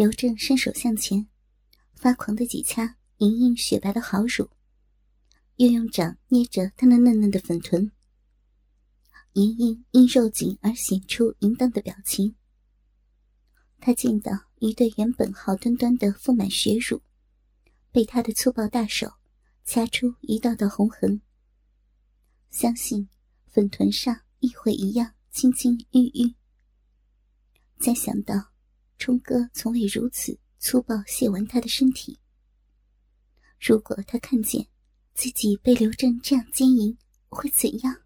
刘正伸手向前，发狂的挤掐莹莹雪白的好乳，又用掌捏着她那嫩嫩的粉臀。莹莹因肉紧而显出淫荡的表情。他见到一对原本好端端的丰满血乳，被他的粗暴大手掐出一道道红痕。相信粉臀上亦会一样青青郁郁。再想到冲哥从未如此粗暴亵玩他的身体，如果他看见自己被刘正这样奸淫，会怎样？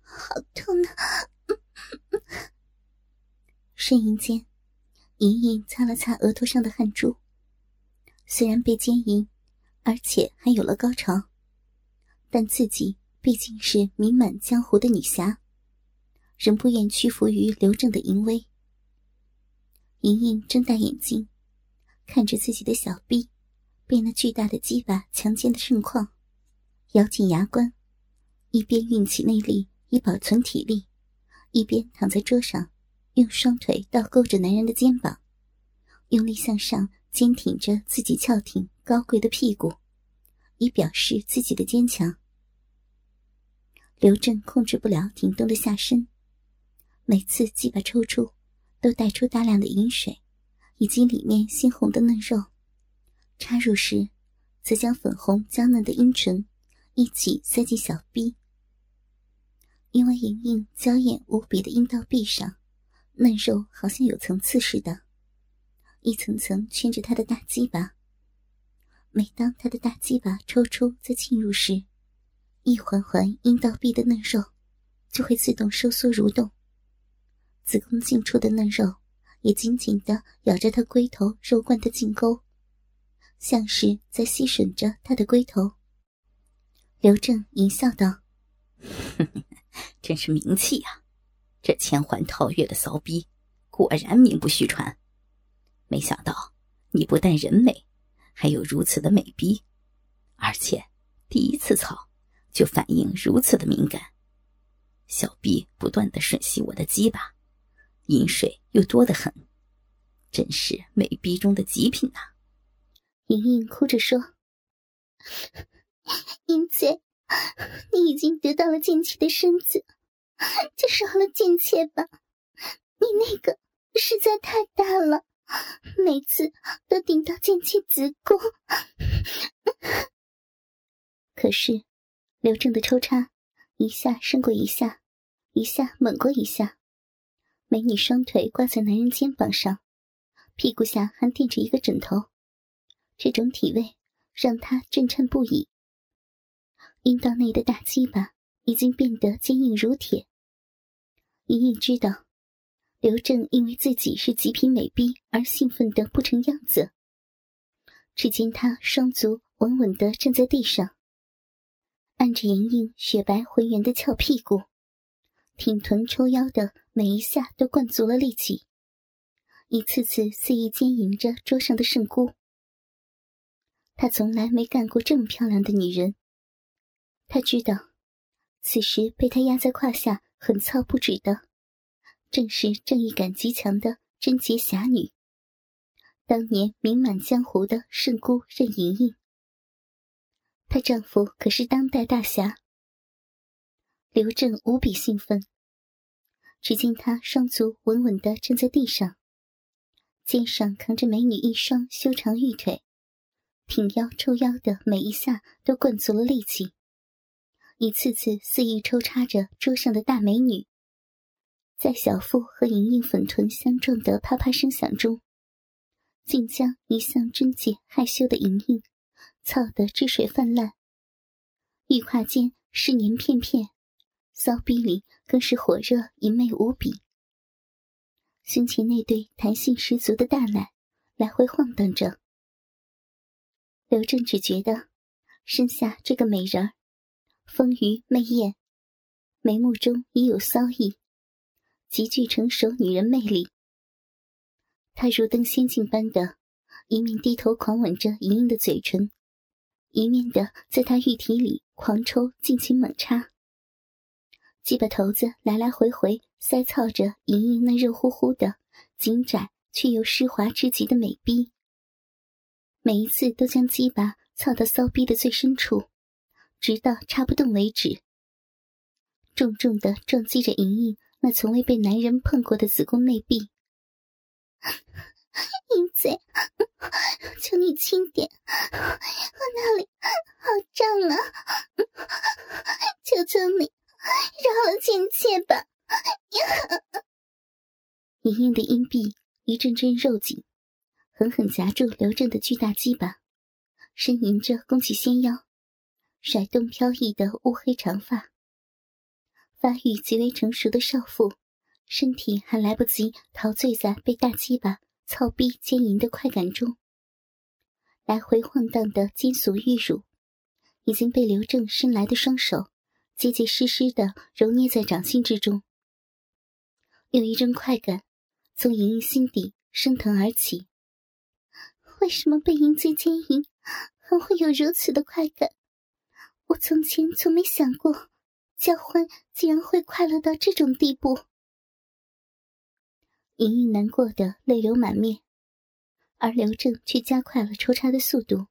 好痛啊！呻吟间，莹莹擦了擦额头上的汗珠。虽然被奸淫，而且还有了高潮，但自己毕竟是名满江湖的女侠，仍不愿屈服于刘正的淫威。莹莹睁大眼睛，看着自己的小臂被那巨大的鸡巴强奸的盛况。咬紧牙关，一边运起内力以保存体力，一边躺在桌上，用双腿倒勾着男人的肩膀，用力向上坚挺着自己翘挺高贵的屁股，以表示自己的坚强。刘正控制不了挺动的下身，每次鸡巴抽出，都带出大量的饮水，以及里面鲜红的嫩肉。插入时，则将粉红娇嫩的阴唇。一起塞进小臂，因为莹莹娇艳无比的阴道壁上，嫩肉好像有层次似的，一层层圈着她的大鸡巴。每当她的大鸡巴抽出再进入时，一环环阴道壁的嫩肉就会自动收缩蠕动，子宫进出的嫩肉也紧紧的咬着他龟头肉冠的颈沟，像是在吸吮着他的龟头。刘正淫笑道：“真是名气呀！这千环套月的骚逼，果然名不虚传。没想到你不但人美，还有如此的美逼，而且第一次操就反应如此的敏感。小逼不断的吮吸我的鸡巴，饮水又多得很，真是美逼中的极品呐！”莹莹哭着说。英姐，你已经得到了贱妾的身子，就饶了贱妾吧。你那个实在太大了，每次都顶到贱妾子宫。可是刘正的抽插一下胜过一下，一下猛过一下。美女双腿挂在男人肩膀上，屁股下还垫着一个枕头，这种体位让他震颤不已。阴道内的大鸡巴已经变得坚硬如铁。莹莹知道，刘正因为自己是极品美逼而兴奋的不成样子。只见他双足稳稳的站在地上，按着莹莹雪白浑圆的翘屁股，挺臀抽腰的每一下都灌足了力气，一次次肆意奸淫着桌上的圣姑。他从来没干过这么漂亮的女人。他知道，此时被他压在胯下狠操不止的，正是正义感极强的贞洁侠女。当年名满江湖的圣姑任盈盈。她丈夫可是当代大侠。刘正无比兴奋。只见他双足稳稳地站在地上，肩上扛着美女一双修长玉腿，挺腰抽腰的每一下都灌足了力气。一次次肆意抽插着桌上的大美女，在小腹和莹莹粉臀相撞的啪啪声响中，竟将一向贞洁害羞的莹莹操得汁水泛滥，玉胯间湿黏片片，骚逼里更是火热淫媚无比。胸前那对弹性十足的大奶来回晃荡着，刘正只觉得身下这个美人儿。丰腴媚艳，眉目中已有骚意，极具成熟女人魅力。他如登仙境般的，一面低头狂吻着莹莹的嘴唇，一面的在她玉体里狂抽，尽情猛插。鸡巴头子来来回回塞操着莹莹那热乎乎的、紧窄却又湿滑之极的美逼。每一次都将鸡巴操到骚逼的最深处，直到插不动为止。重重的撞击着莹莹那从未被男人碰过的子宫内壁。淫贼，求你轻点，我那里好胀啊！求求你，饶了贱妾吧！莹莹的阴蒂一阵阵肉紧，狠狠夹住刘正的巨大鸡巴，呻吟着弓起纤腰，甩动飘逸的乌黑长发。发育极为成熟的少妇，身体还来不及陶醉在被大鸡巴。操逼奸淫的快感中，来回晃荡的金属玉乳，已经被刘正伸来的双手结结实实的揉捏在掌心之中。有一阵快感从莹莹心底升腾而起。为什么被淫贼奸淫，还会有如此的快感？我从前从没想过，交欢竟然会快乐到这种地步。莹莹难过的泪流满面，而刘正却加快了抽插的速度。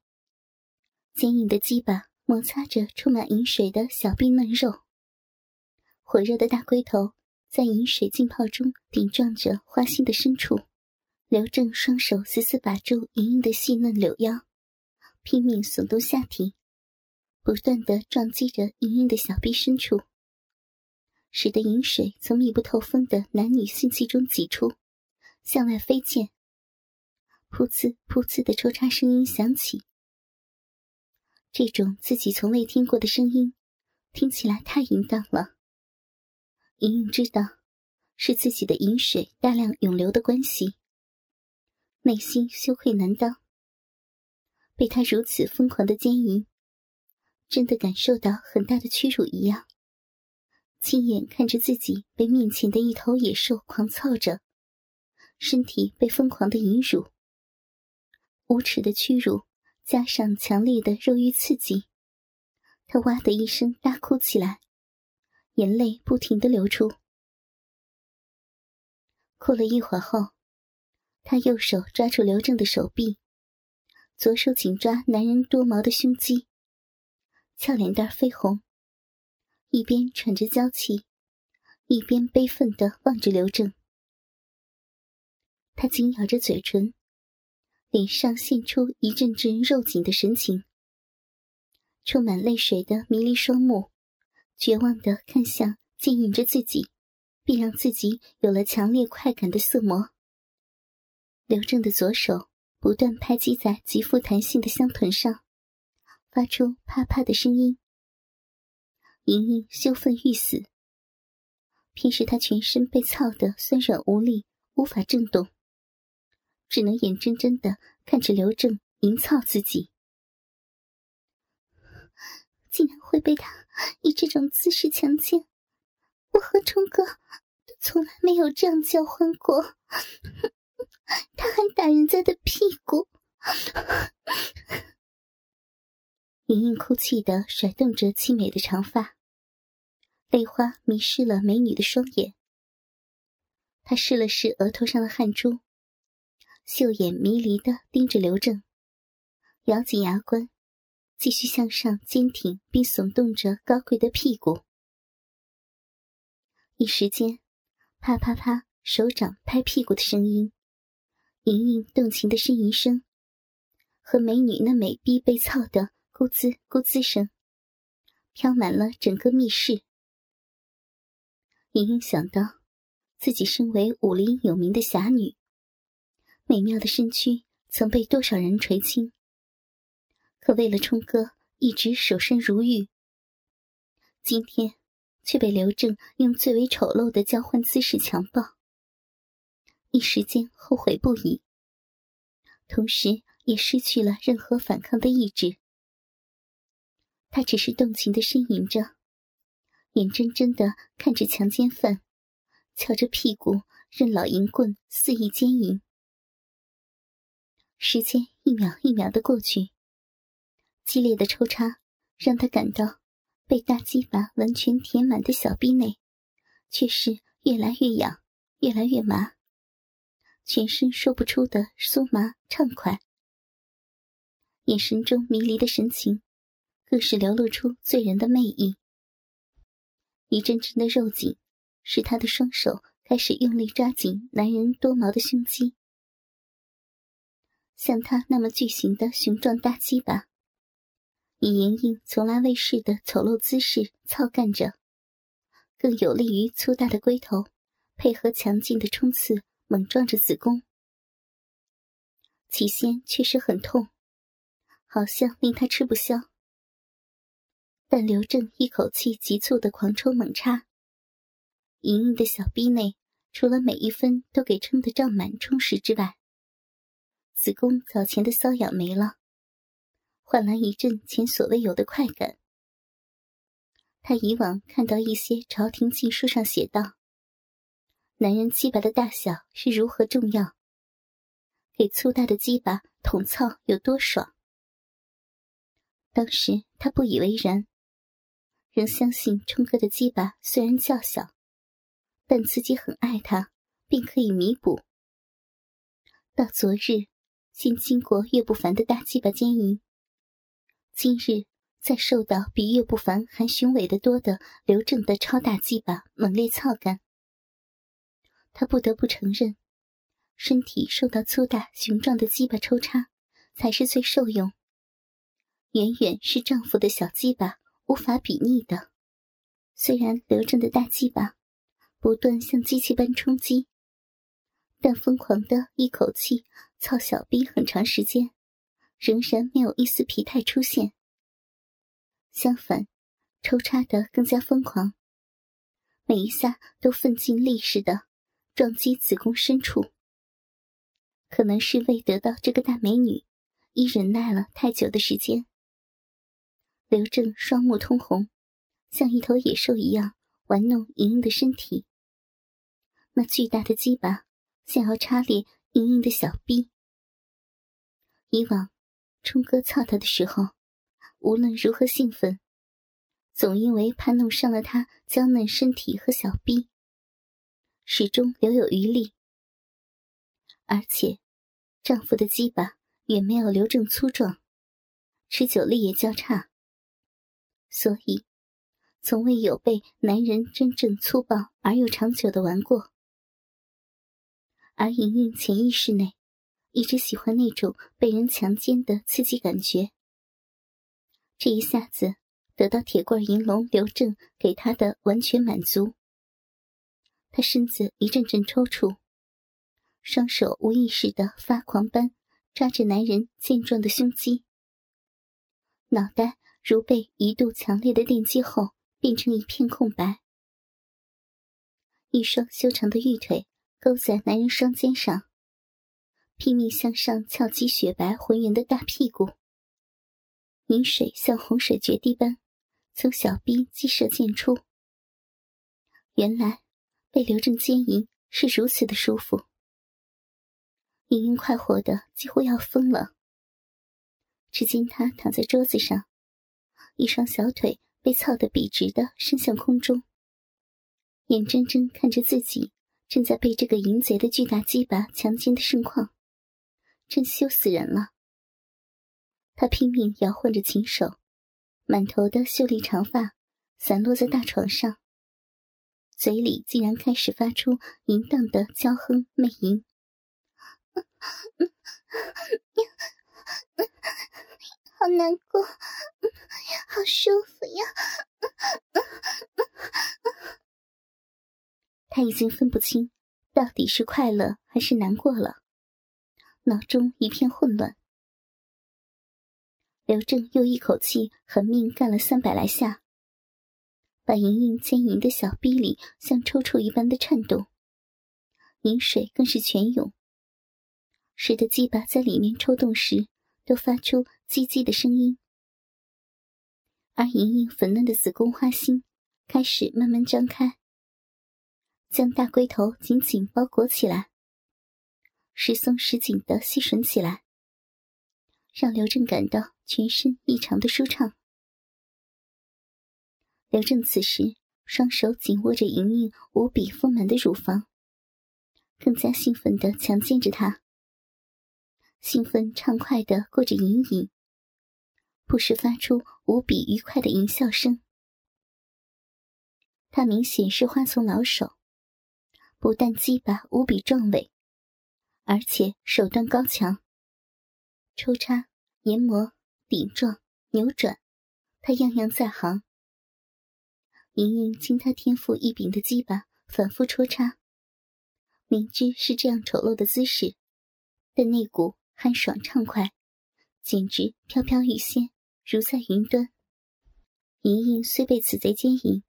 坚硬的鸡巴摩擦着充满饮水的小臂嫩肉，火热的大龟头在饮水浸泡中顶撞着花心的深处。刘正双手死死把住莹莹的细嫩柳腰，拼命耸动下体，不断的撞击着莹莹的小臂深处，使得饮水从密不透风的男女性器中挤出。向外飞溅，噗呲噗呲的抽插声音响起。这种自己从未听过的声音，听起来太淫荡了。莹莹知道，是自己的饮水大量涌流的关系，内心羞愧难当。被他如此疯狂的奸淫，真的感受到很大的屈辱一样。亲眼看着自己被面前的一头野兽狂操着。身体被疯狂的淫辱，无耻的屈辱，加上强烈的肉欲刺激，他哇的一声大哭起来，眼泪不停的流出。哭了一会儿后，他右手抓住刘正的手臂，左手紧抓男人多毛的胸肌，俏脸蛋绯红，一边喘着娇气，一边悲愤的望着刘正。他紧咬着嘴唇，脸上现出一阵阵肉紧的神情，充满泪水的迷离双目，绝望的看向牵引着自己，并让自己有了强烈快感的色魔。刘正的左手不断拍击在极富弹性的香臀上，发出啪啪的声音。莹莹羞愤欲死，平时他全身被操得酸软无力，无法震动。只能眼睁睁的看着刘正淫操自己，竟然会被他以这种姿势强奸！我和冲哥都从来没有这样交欢过，他还打人家的屁股！莹莹哭泣的甩动着凄美的长发，泪花迷失了美女的双眼。她试了试额头上的汗珠。秀眼迷离的盯着刘正，咬紧牙关，继续向上坚挺并耸动着高贵的屁股。一时间，啪啪啪，手掌拍屁股的声音，莹莹动情的呻吟声，和美女那美逼被操的咕滋咕滋声，飘满了整个密室。莹莹想到，自己身为武林有名的侠女。美妙的身躯曾被多少人垂青，可为了冲哥一直守身如玉。今天却被刘正用最为丑陋的交换姿势强暴，一时间后悔不已，同时也失去了任何反抗的意志。他只是动情的呻吟着，眼睁睁的看着强奸犯翘着屁股任老淫棍肆意奸淫。时间一秒一秒的过去，激烈的抽插让他感到被大鸡巴完全填满的小臂内，却是越来越痒，越来越麻，全身说不出的酥麻畅快，眼神中迷离的神情，更是流露出醉人的魅意。一阵阵的肉紧，使他的双手开始用力抓紧男人多毛的胸肌。像他那么巨型的雄壮大鸡巴，以莹莹从来未试的丑陋姿势操干着，更有利于粗大的龟头配合强劲的冲刺，猛撞着子宫。起先确实很痛，好像令他吃不消。但刘正一口气急促的狂抽猛插，莹莹的小臂内除了每一分都给撑得胀满充实之外，子宫早前的瘙痒没了，换来一阵前所未有的快感。他以往看到一些朝廷禁书上写道：“男人鸡巴的大小是如何重要，给粗大的鸡巴捅操有多爽。”当时他不以为然，仍相信冲哥的鸡巴虽然较小，但自己很爱他，并可以弥补。到昨日。先经过岳不凡的大鸡巴奸淫，今日再受到比岳不凡还雄伟的多的刘正的超大鸡巴猛烈操干，他不得不承认，身体受到粗大雄壮的鸡巴抽插才是最受用，远远是丈夫的小鸡巴无法比拟的。虽然刘正的大鸡巴不断像机器般冲击。但疯狂的一口气操小兵很长时间，仍然没有一丝疲态出现。相反，抽插的更加疯狂，每一下都奋尽力似的撞击子宫深处。可能是为得到这个大美女，已忍耐了太久的时间。刘正双目通红，像一头野兽一样玩弄莹莹的身体。那巨大的鸡巴。想要插裂莹莹的小臂。以往，冲哥操他的时候，无论如何兴奋，总因为怕弄伤了他娇嫩身体和小臂，始终留有余力。而且，丈夫的鸡巴远没有刘正粗壮，持久力也较差，所以，从未有被男人真正粗暴而又长久的玩过。而莹莹潜意识内，一直喜欢那种被人强奸的刺激感觉。这一下子得到铁棍银龙刘正给他的完全满足，他身子一阵阵抽搐，双手无意识的发狂般抓着男人健壮的胸肌，脑袋如被一度强烈的电击后变成一片空白，一双修长的玉腿。勾在男人双肩上，拼命向上翘起雪白浑圆的大屁股。饮水像洪水决堤般从小臂激射溅出。原来被刘正奸淫是如此的舒服，莹莹快活的几乎要疯了。只见她躺在桌子上，一双小腿被操得笔直的伸向空中，眼睁睁看着自己。正在被这个淫贼的巨大鸡巴强奸的盛况，真羞死人了。他拼命摇晃着琴手，满头的秀丽长发散落在大床上，嘴里竟然开始发出淫荡的娇哼媚吟。好难过，好舒服呀！他已经分不清到底是快乐还是难过了，脑中一片混乱。刘正又一口气狠命干了三百来下，把莹莹坚硬的小臂里像抽搐一般的颤动，饮水更是全涌，使得鸡巴在里面抽动时都发出唧唧的声音，而莹莹粉嫩的子宫花心开始慢慢张开。将大龟头紧紧包裹起来，时松时紧的吸吮起来，让刘正感到全身异常的舒畅。刘正此时双手紧握着莹莹无比丰满的乳房，更加兴奋地强健着她，兴奋畅快地过着瘾瘾，不时发出无比愉快的淫笑声。他明显是花丛老手，不但鸡巴无比壮伟，而且手段高强，抽插、研磨、顶撞、扭转，他样样在行。莹莹经他天赋异禀的鸡巴反复戳插，明知是这样丑陋的姿势，但那股酣爽畅快，简直飘飘欲仙，如在云端。莹莹虽被此贼奸淫，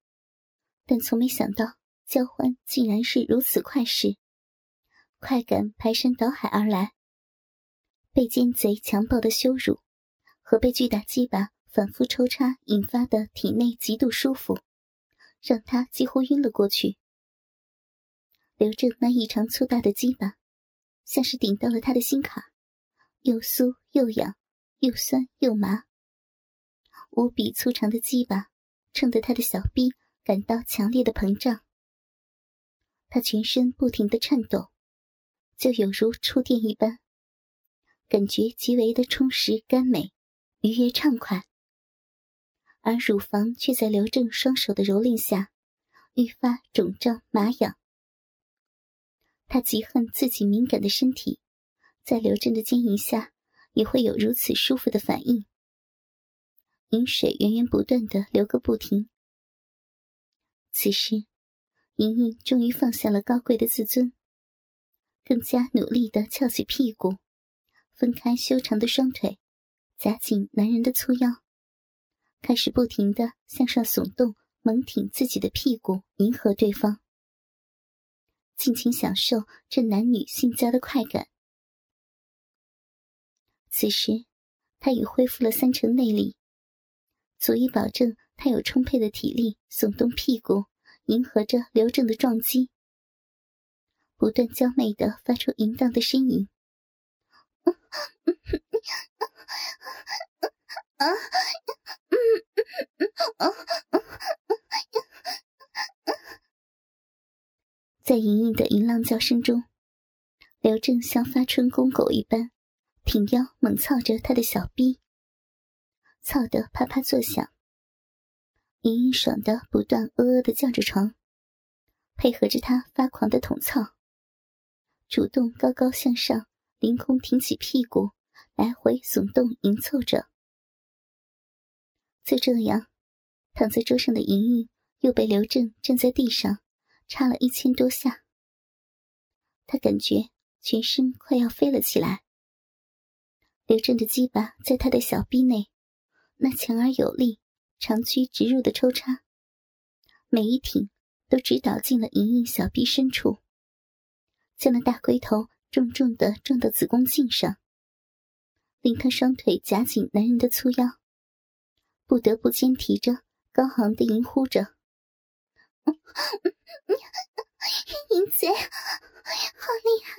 但从没想到交欢竟然是如此快事，快感排山倒海而来。被奸贼强暴的羞辱，和被巨大鸡巴反复抽插引发的体内极度舒服。让他几乎晕了过去。刘正那异常粗大的鸡巴，像是顶到了他的心坎，又酥又痒，又酸又麻。无比粗长的鸡巴，撑得他的小臂感到强烈的膨胀。他全身不停的颤抖，就有如触电一般，感觉极为的充实甘美，愉悦畅快。而乳房却在刘正双手的蹂躏下，愈发肿胀麻痒。他极恨自己敏感的身体，在刘正的经营下也会有如此舒服的反应。饮水源源不断的流个不停。此时，莹莹终于放下了高贵的自尊，更加努力的翘起屁股，分开修长的双腿，夹紧男人的粗腰。开始不停的向上耸动，猛挺自己的屁股，迎合对方，尽情享受这男女性交的快感。此时，他已恢复了三成内力，足以保证他有充沛的体力耸动屁股，迎合着刘正的撞击，不断娇媚的发出淫荡的呻吟。在莹莹的淫浪叫声中，刘正像发春公狗一般，挺腰猛操着他的小臂，操得啪啪作响。莹莹爽的不断呃呃的叫着床，配合着他发狂的捅操，主动高高向上，凌空挺起屁股，来回耸动迎凑着。就这样，躺在桌上的莹莹又被刘正站在地上插了一千多下。他感觉全身快要飞了起来。刘正的鸡巴在他的小臂内，那强而有力、长驱直入的抽插，每一挺都直捣进了莹莹小臂深处，将那大龟头重重的撞到子宫颈上，令他双腿夹紧男人的粗腰。不得不肩提着，高昂的吟呼着：“淫贼，好厉害！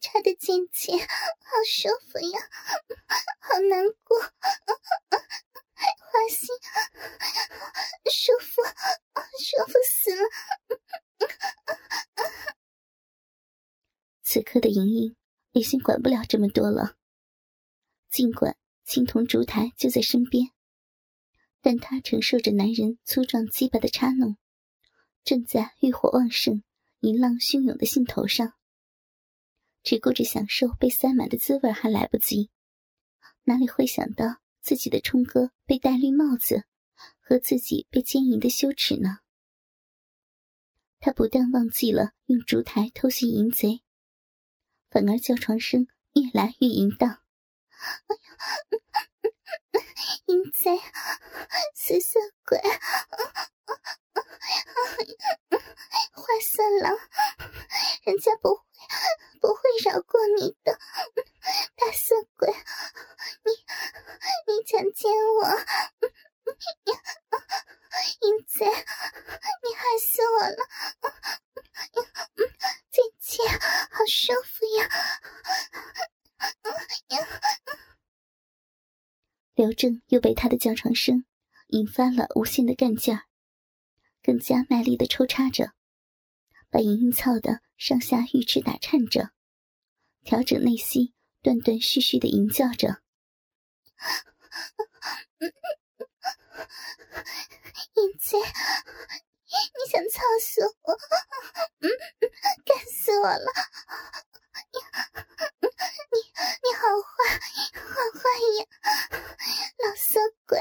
插的进去，好舒服呀，好难过，花心，舒服，舒服死了！”此刻的莹莹已经管不了这么多了，尽管。青铜烛台就在身边，但他承受着男人粗壮鸡巴的插弄，正在欲火旺盛、淫浪汹涌的兴头上，只顾着享受被塞满的滋味还来不及，哪里会想到自己的冲哥被戴绿帽子，和自己被奸淫的羞耻呢？他不但忘记了用烛台偷袭淫贼，反而叫床声越来越淫荡。哎呀，淫贼，死色鬼，坏色狼，人家不会不会饶过你的，大色鬼，你你强奸我，淫贼，你害死我了，姐姐，好舒服呀。刘正又被他的叫床声引发了无限的干劲儿，更加卖力的抽插着，把莹莹操得上下玉翅打颤着，调整内息，断断续续的吟叫着：“英姐，你想操死我？嗯，干死我了！你你好坏，好坏呀！老色鬼，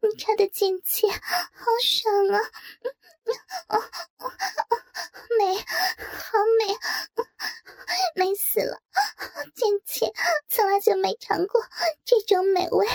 你插的进去，好爽啊！美，好美，美死了！进去从来就没尝过这种美味。